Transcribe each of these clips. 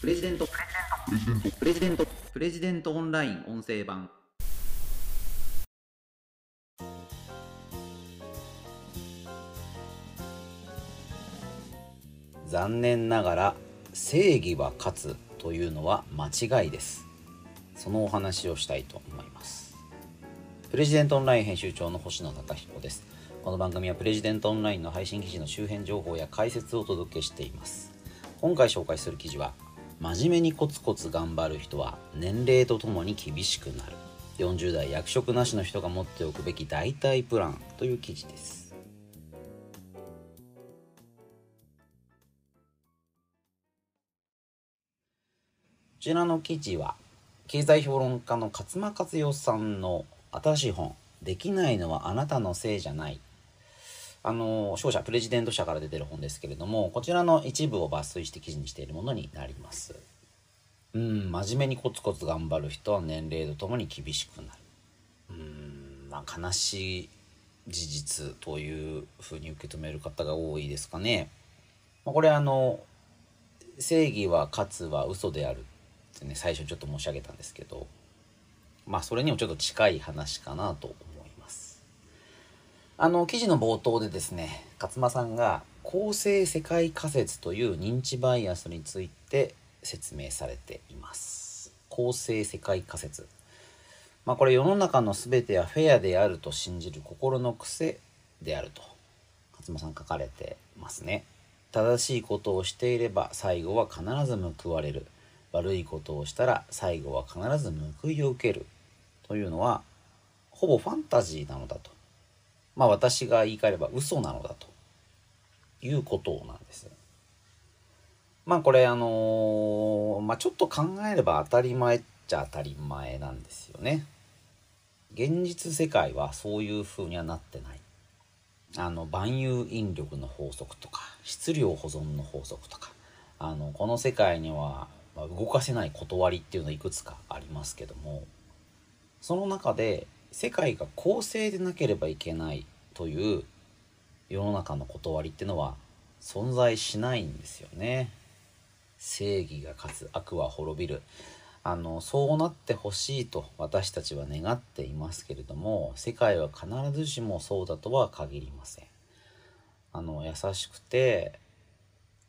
プレジデント。プレジデント。プレジデントオンライン音声版。残念ながら正義は勝つというのは間違いです。そのお話をしたいと思います。プレジデントオンライン編集長の星野貴彦です。この番組はプレジデントオンラインの配信記事の周辺情報や解説をお届けしています。今回紹介する記事は真面目にコツコツ頑張る人は年齢とともに厳しくなる。40代役職なしの人が持っておくべき代替プランという記事です。こちらの記事は経済評論家の勝間和代さんの新しい本「できないのはあなたのせいじゃない」あの商社プレジデント社から出てる本ですけれどもこちらの一部を抜粋して記事にしているものになります。うん真面目にコツコツ頑張る人は年齢とともに厳しくなる。うんまあ悲しい事実というふうに受け止める方が多いですかね、まあ、これあの正義は勝つは嘘であるってね最初ちょっと申し上げたんですけどまあそれにもちょっと近い話かなと思います。あの記事の冒頭でですね勝間さんが公正世界仮説という認知バイアスについて説明されています。公正世界仮説。まあこれ世の中の全てはフェアであると信じる心の癖であると勝間さん書かれてますね。正しいことをしていれば最後は必ず報われる。悪いことをしたら最後は必ず報いを受ける。というのはほぼファンタジーなのだと。まあ私が言い換えれば嘘なのだということなんですまあこれあのー、まあちょっと考えれば当たり前っちゃ当たり前なんですよね。現実世界はそういう風にはなってない。あの万有引力の法則とか質量保存の法則とかあのこの世界には、動かせない断りっていうのはいくつかありますけどもその中で世界が公正でなければいけないという世の中の断りってのは存在しないんですよね。正義が勝つ悪は滅びるあのそうなってほしいと私たちは願っていますけれども世界は必ずしもそうだとは限りません。あの優しくて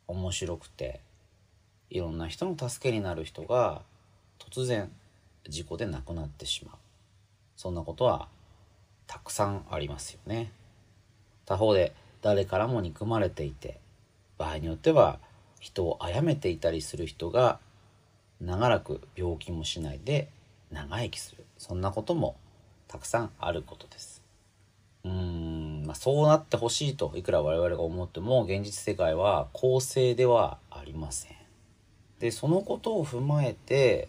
面白くていろんな人の助けになる人が突然事故で亡くなってしまうそんなことはたくさんありますよね他方で誰からも憎まれていて場合によっては人を殺めていたりする人が長らく病気もしないで長生きする。そんなこともたくさんあることです。うーん、まあ、そうなってほしいといくら我々が思っても現実世界は公正ではありません。でそのことを踏まえて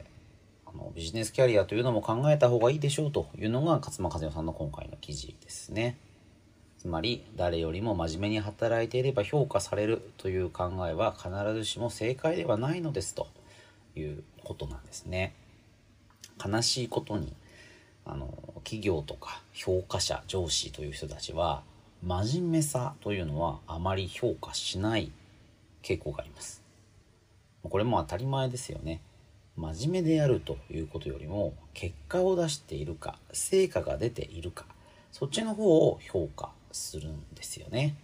あのビジネスキャリアというのも考えた方がいいでしょうというのが勝間和代さんの今回の記事ですね。つまり誰よりも真面目に働いていれば評価されるという考えは必ずしも正解ではないのですということなんですね。悲しいことにあの企業とか評価者上司という人たちは真面目さというのはあまり評価しない傾向があります。これも当たり前ですよね。真面目であるということよりも結果を出しているか成果が出ているかそっちの方を評価するんですよね。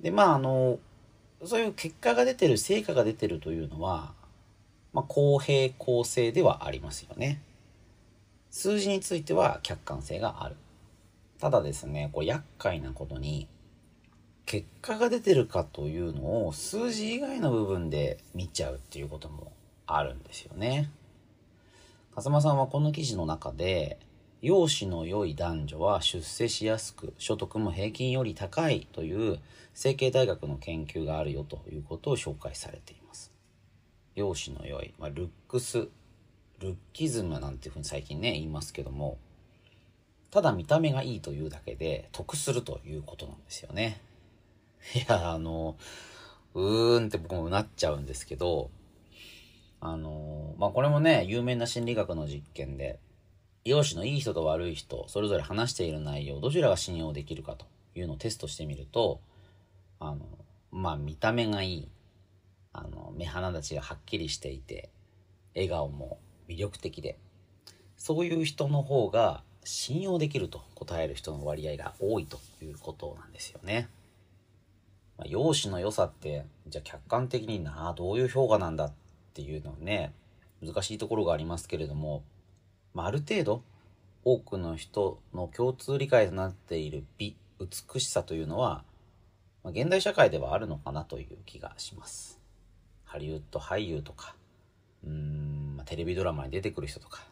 でまああのそういう結果が出てる成果が出てるというのは、まあ、公平公正ではありますよね。数字については客観性がある。ただですねこう厄介なことに結果が出てるかというのを数字以外の部分で見ちゃうっていうこともあるんですよね。風間さんはこの記事の中で容姿の良い男女は出世しやすく所得も平均より高いという成形大学の研究があるよということを紹介されています。容姿の良い、まあ、ルックス、ルッキズムなんていうふうに最近ね言いますけどもただ見た目がいいというだけで得するということなんですよね。いや、あの、うーんって僕もなっちゃうんですけど、あの、まあ、これもね、有名な心理学の実験で、容姿のいい人と悪い人、それぞれ話している内容、どちらが信用できるかというのをテストしてみると、あの、まあ、見た目がいい、あの、目鼻立ちがはっきりしていて笑顔も魅力的でそういう人の方が信用できると答える人の割合が多いということなんですよね。まあ、容姿の良さってじゃあ客観的になあどういう評価なんだっていうのはね難しいところがありますけれども、まあ、ある程度多くの人の共通理解となっている美美しさというのは、まあ、現代社会ではあるのかなという気がします。ハリウッド俳優とかうーん、まあ、テレビドラマに出てくる人とか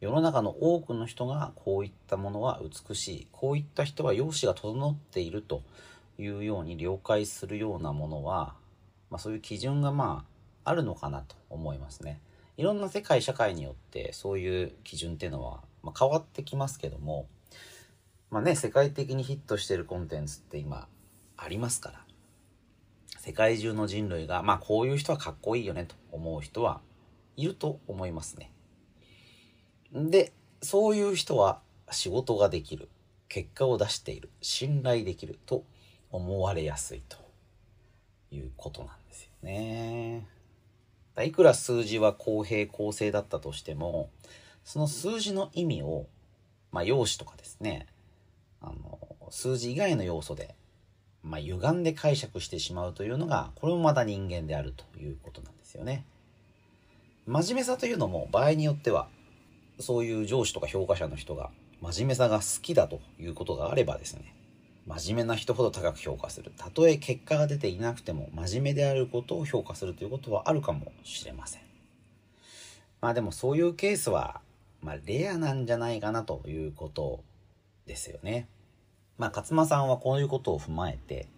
世の中の多くの人がこういったものは美しいこういった人は容姿が整っているというように了解するようなものは、まあ、そういう基準がまああるのかなと思いますね。いろんな世界社会によってそういう基準っていうのは、まあ、変わってきますけどもまあね世界的にヒットしてるコンテンツって今ありますから世界中の人類がまあこういう人はかっこいいよねと思う人はいると思いますね。でそういう人は仕事ができる結果を出している信頼できると思われやすいということなんですよね。いくら数字は公平公正だったとしてもその数字の意味を、まあ、用紙とかですねあの数字以外の要素で、まあ、歪んで解釈してしまうというのがこれもまた人間であるということなんですよね。真面目さというのも場合によってはそういう上司とか評価者の人が真面目さが好きだということがあればですね真面目な人ほど高く評価する。たとえ結果が出ていなくても真面目であることを評価するということはあるかもしれません。まあでもそういうケースはまあレアなんじゃないかなということですよね。まあ勝間さんはこういうことを踏まえて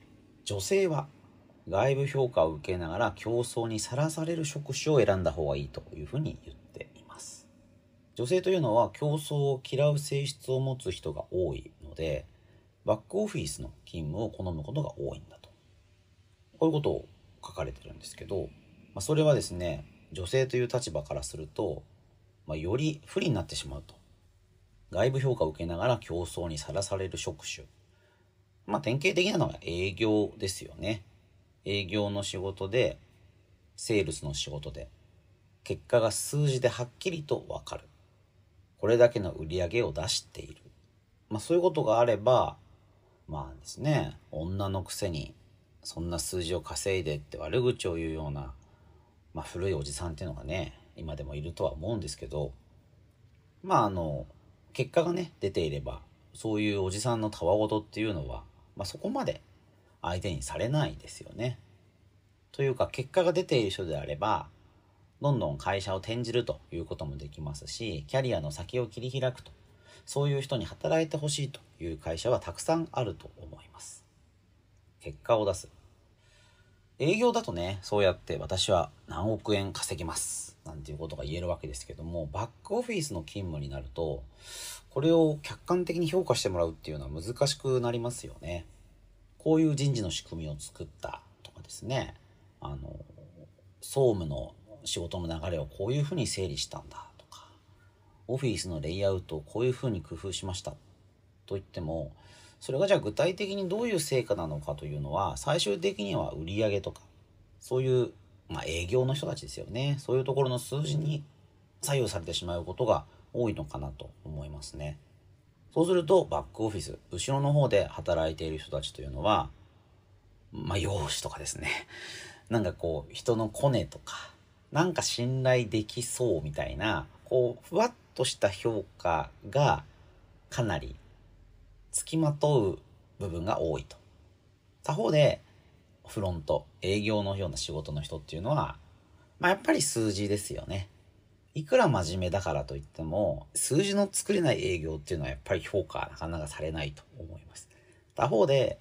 女性は外部評価を受けながら競争にさらされる職種を選んだ方がいいというふうに言っています。女性というのは競争を嫌う性質を持つ人が多いのでバックオフィスの勤務を好むことが多いんだと。こういうことを書かれてるんですけど、まあ、それはですね、女性という立場からすると、まあ、より不利になってしまうと。外部評価を受けながら競争にさらされる職種。まあ、典型的なのが営業ですよね。営業の仕事で、セールスの仕事で、結果が数字ではっきりとわかる。これだけの売り上げを出している。まあ、そういうことがあれば、まあですね女のくせにそんな数字を稼いでって悪口を言うような、まあ、古いおじさんっていうのがね今でもいるとは思うんですけどまああの結果がね出ていればそういうおじさんのたわごとっていうのは、まあ、そこまで相手にされないですよね。というか結果が出ている人であればどんどん会社を転じるということもできますしキャリアの先を切り開くとそういう人に働いてほしいという会社はたくさんあると思います。結果を出す。営業だとね、そうやって私は何億円稼ぎます。なんていうことが言えるわけですけども、バックオフィスの勤務になると、これを客観的に評価してもらうっていうのは難しくなりますよね。こういう人事の仕組みを作ったとかですね、あの、総務の仕事の流れをこういうふうに整理したんだ、オフィスのレイアウトをこういうふうに工夫しました。といってもそれがじゃあ具体的にどういう成果なのかというのは最終的には売り上げとかそういう、まあ、営業の人たちですよね。そういうところの数字に左右されてしまうことが多いのかなと思いますね。そうするとバックオフィス後ろの方で働いている人たちというのはまあ容姿とかですね。なんかこう人のコネとかなんか信頼できそうみたいなこうふわっとした評価がかなり付きまとう部分が多いと。他方で、フロント、営業のような仕事の人っていうのは、まあやっぱり数字ですよね。いくら真面目だからといっても、数字の作れない営業っていうのはやっぱり評価なかなかされないと思います。他方で、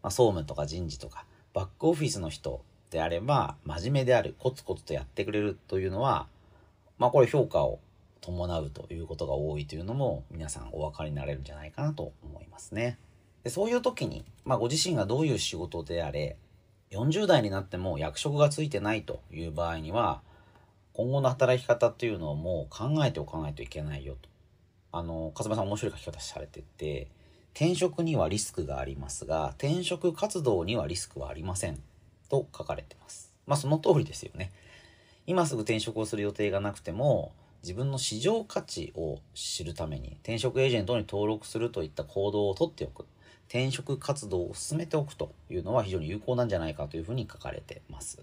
まあ、総務とか人事とか、バックオフィスの人であれば、真面目である、コツコツとやってくれるというのは、まあこれ評価を伴うということが多いというのも皆さんお分かりになれるんじゃないかなと思いますね。でそういう時に、まあ、ご自身がどういう仕事であれ40代になっても役職がついてないという場合には今後の働き方っていうのをもう考えておかないといけないよと。あの勝間さん面白い書き方されてて転職にはリスクがありますが転職活動にはリスクはありませんと書かれてます。まあその通りですよね。今すぐ転職をする予定がなくても、自分の市場価値を知るために転職エージェントに登録するといった行動をとっておく。転職活動を進めておくというのは非常に有効なんじゃないかというふうに書かれてます。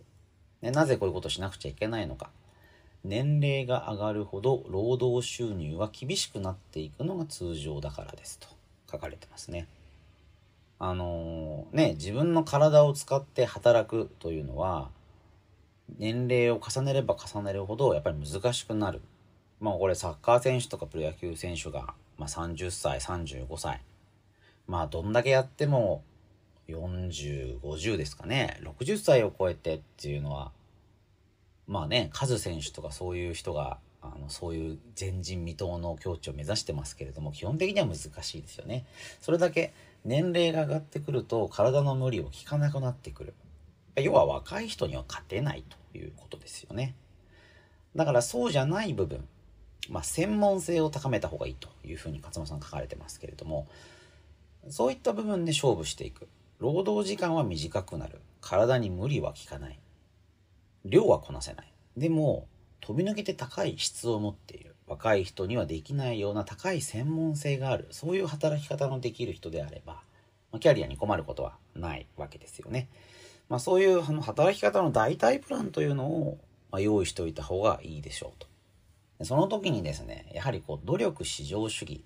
ね、なぜこういうことをしなくちゃいけないのか。年齢が上がるほど労働収入は厳しくなっていくのが通常だからですと書かれてますね。あのー、ね、自分の体を使って働くというのは年齢を重ねれば重ねるほどやっぱり難しくなる。まあこれサッカー選手とかプロ野球選手が、まあ、30歳、35歳。まあどんだけやっても40、50ですかね。60歳を超えてっていうのは、まあね、カズ選手とかそういう人が、あの、そういう前人未到の境地を目指してますけれども、基本的には難しいですよね。それだけ年齢が上がってくると体の無理を効かなくなってくる。要は若い人には勝てないということですよね。だからそうじゃない部分、まあ、専門性を高めた方がいいというふうに勝間さん書かれてますけれども、そういった部分で勝負していく。労働時間は短くなる。体に無理は効かない。量はこなせない。でも、飛び抜けて高い質を持っている。若い人にはできないような高い専門性がある。そういう働き方のできる人であれば、キャリアに困ることはないわけですよね。まあ、そういう働き方の代替プランというのを、用意しておいた方がいいでしょうと。その時にですね、やはりこう努力至上主義。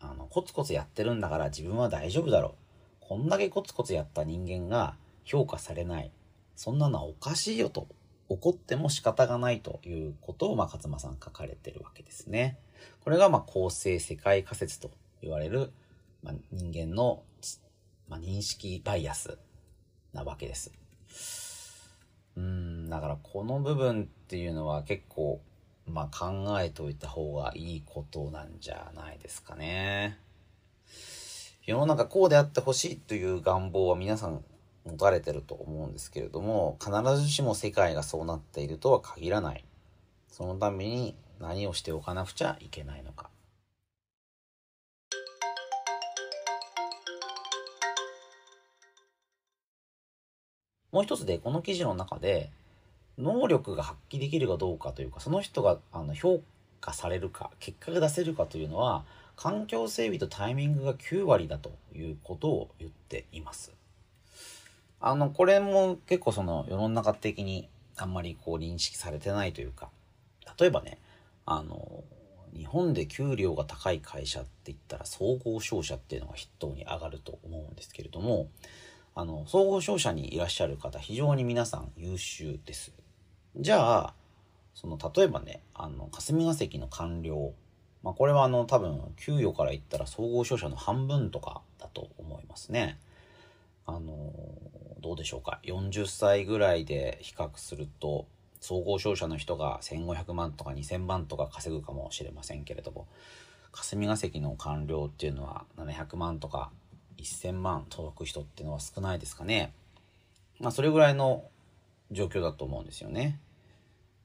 あの、コツコツやってるんだから自分は大丈夫だろう。こんだけコツコツやった人間が評価されない。そんなのはおかしいよと。怒っても仕方がないということを、まあ、勝間さん書かれてるわけですね。これが、まあ、公正世界仮説と言われる、まあ、人間の、まあ、認識バイアスなわけです。うん、だからこの部分っていうのは結構、まあ、考えておいた方がいいことなんじゃないですかね。世の中こうであってほしいという願望は皆さん持たれてると思うんですけれども、必ずしも世界がそうなっているとは限らない。そのために何をしておかなくちゃいけないのか。もう一つで、この記事の中で、能力が発揮できるかどうかというか、その人があの評価されるか、結果が出せるかというのは、環境整備とタイミングが9割だということを言っています。あの、これも結構その世の中的にあんまりこう認識されてないというか、例えばね、あの、日本で給料が高い会社って言ったら総合商社っていうのが筆頭に上がると思うんですけれども、あの、総合商社にいらっしゃる方、非常に皆さん優秀です。じゃあ、その、例えばね、あの、霞が関の官僚、まあ、これはあの、多分、給与から言ったら総合商社の半分とかだと思いますね。あの、どうでしょうか。40歳ぐらいで比較すると、総合商社の人が1500万とか2000万とか稼ぐかもしれませんけれども、霞が関の官僚っていうのは700万とか1000万届く人っていうのは少ないですかね。まあそれぐらいの状況だと思うんですよね。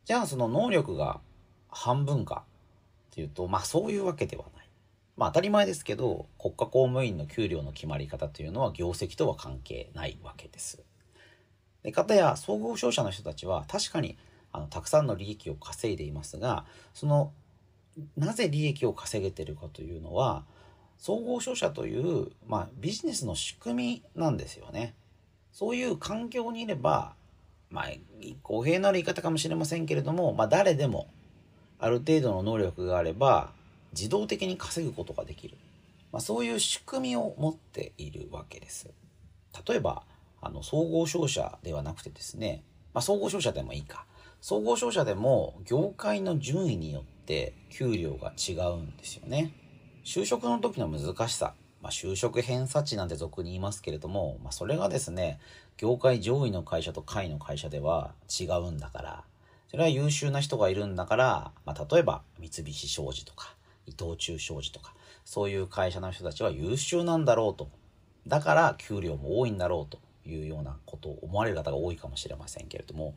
じゃあその能力が半分かっていうと、まあそういうわけではない。まあ当たり前ですけど、国家公務員の給料の決まり方というのは業績とは関係ないわけです。で、方や総合商社の人たちは確かにあのたくさんの利益を稼いでいますが、そのなぜ利益を稼げてるかというのは、総合商社という、まあ、ビジネスの仕組みなんですよね。そういう環境にいれば、まあ、公平なる言い方かもしれませんけれども、まあ、誰でも、ある程度の能力があれば、自動的に稼ぐことができる。まあ、そういう仕組みを持っているわけです。例えば、あの、総合商社ではなくてですね、まあ、総合商社でもいいか。総合商社でも、業界の順位によって給料が違うんですよね。就職の時の難しさ、まあ、就職偏差値なんて俗に言いますけれども、まあ、それがですね、業界上位の会社と下位の会社では違うんだから、それは優秀な人がいるんだから、まあ、例えば三菱商事とか、伊藤忠商事とか、そういう会社の人たちは優秀なんだろうと。だから給料も多いんだろうというようなことを思われる方が多いかもしれませんけれども、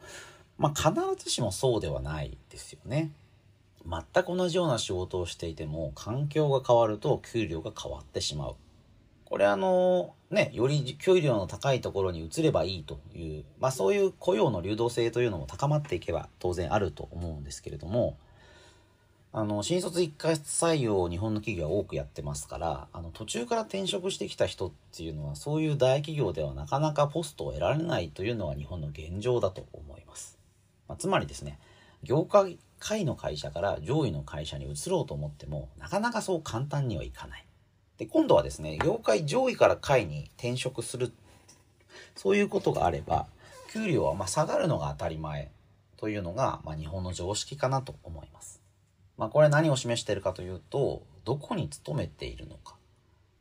まあ、必ずしもそうではないですよね。全く同じような仕事をしていても環境が変わると給料が変わってしまう。これあの、ね、より給料の高いところに移ればいいという、まあ、そういう雇用の流動性というのも高まっていけば当然あると思うんですけれどもあの新卒一括採用を日本の企業は多くやってますからあの途中から転職してきた人っていうのはそういう大企業ではなかなかポストを得られないというのが日本の現状だと思います。まあ、つまりですね業界下位の会社から上位の会社に移ろうと思ってもなかなかそう簡単にはいかない。で、今度はですね、業界上位から下位に転職する、そういうことがあれば、給料はま下がるのが当たり前というのが、ま日本の常識かなと思います。まあ、これ何を示しているかというと、どこに勤めているのか。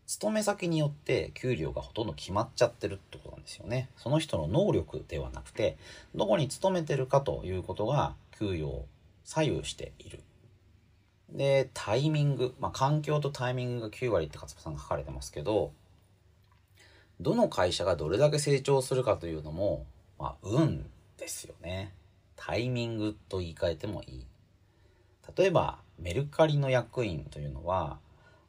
勤め先によって給料がほとんど決まっちゃってるってことなんですよね。その人の能力ではなくて、どこに勤めてるかということが給与左右しているで、タイミング。まあ、環境とタイミングが9割って勝間さんが書かれてますけど、どの会社がどれだけ成長するかというのも、まあ、運ですよね。タイミングと言い換えてもいい。例えば、メルカリの役員というのは、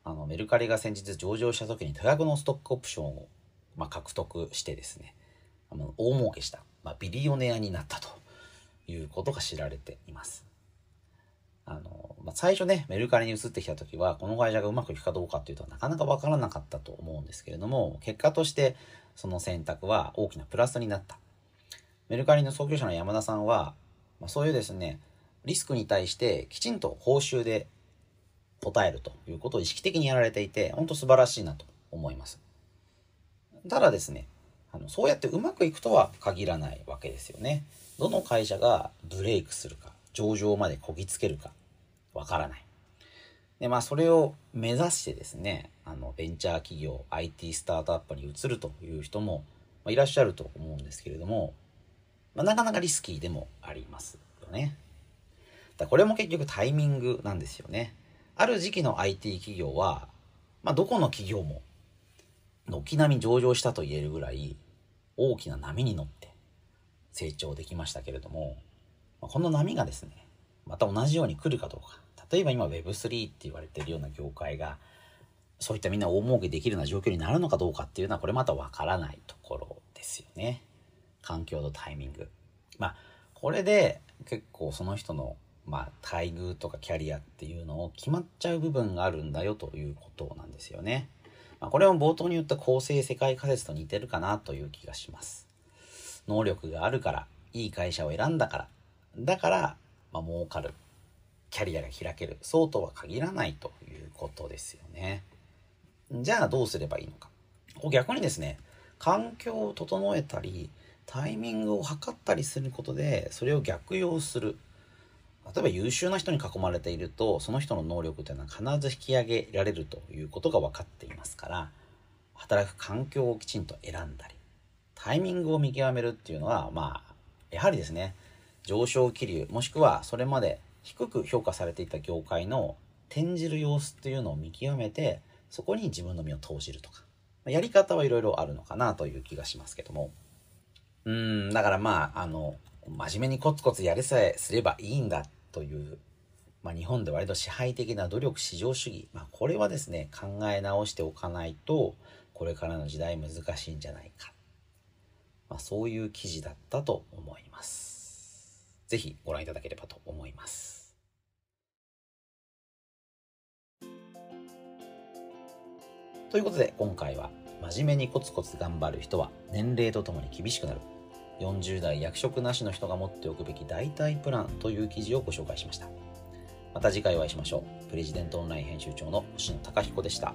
あの、メルカリが先日上場した時に多額のストックオプションを、まあ、獲得してですね、あの大儲けした、まあ、ビリオネアになったということが知られています。あの、まあ、最初ね、メルカリに移ってきた時は、この会社がうまくいくかどうかっていうとなかなかわからなかったと思うんですけれども、結果としてその選択は大きなプラスになった。メルカリの創業者の山田さんは、まあ、そういうですね、リスクに対してきちんと報酬で答えるということを意識的にやられていて、本当素晴らしいなと思います。ただですね、あのそうやってうまくいくとは限らないわけですよね。どの会社がブレイクするか、上場までこぎつけるかわからない。で、まあそれを目指してですね、あのベンチャー企業、IT スタートアップに移るという人も、いらっしゃると思うんですけれども、まあ、なかなかリスキーでもありますよね。だこれも結局タイミングなんですよね。ある時期の IT 企業は、まあ、どこの企業も軒並み上場したと言えるぐらい大きな波に乗って成長できましたけれども、この波がですね、また同じように来るかどうか。例えば今 Web3 って言われてるような業界が、そういったみんな大儲けできるような状況になるのかどうかっていうのは、これまたわからないところですよね。環境とタイミング。まあ、これで結構その人の、まあ、待遇とかキャリアっていうのを決まっちゃう部分があるんだよということなんですよね。まあ、これも冒頭に言った構成世界仮説と似てるかなという気がします。能力があるから、いい会社を選んだから、だから、まあ、儲かる。キャリアが開ける。そうとは限らないということですよね。じゃあどうすればいいのか。逆にですね、環境を整えたり、タイミングを測ったりすることで、それを逆用する。例えば優秀な人に囲まれていると、その人の能力というのは必ず引き上げられるということが分かっていますから、働く環境をきちんと選んだり、タイミングを見極めるっていうのは、まあ、やはりですね、上昇気流もしくはそれまで低く評価されていた業界の転じる様子っていうのを見極めてそこに自分の身を投じるとか。やり方はいろいろあるのかなという気がしますけども。うんだからまああの真面目にコツコツやりさえすればいいんだという、まあ、日本で割と支配的な努力至上主義、まあ、これはですね考え直しておかないとこれからの時代難しいんじゃないか、まあ、そういう記事だったと思います。ぜひご覧いただければと思います。ということで今回は真面目にコツコツ頑張る人は年齢とともに厳しくなる40代役職なしの人が持っておくべき代替プランという記事をご紹介しました。また次回お会いしましょう。プレジデントオンライン編集長の星野貴彦でした。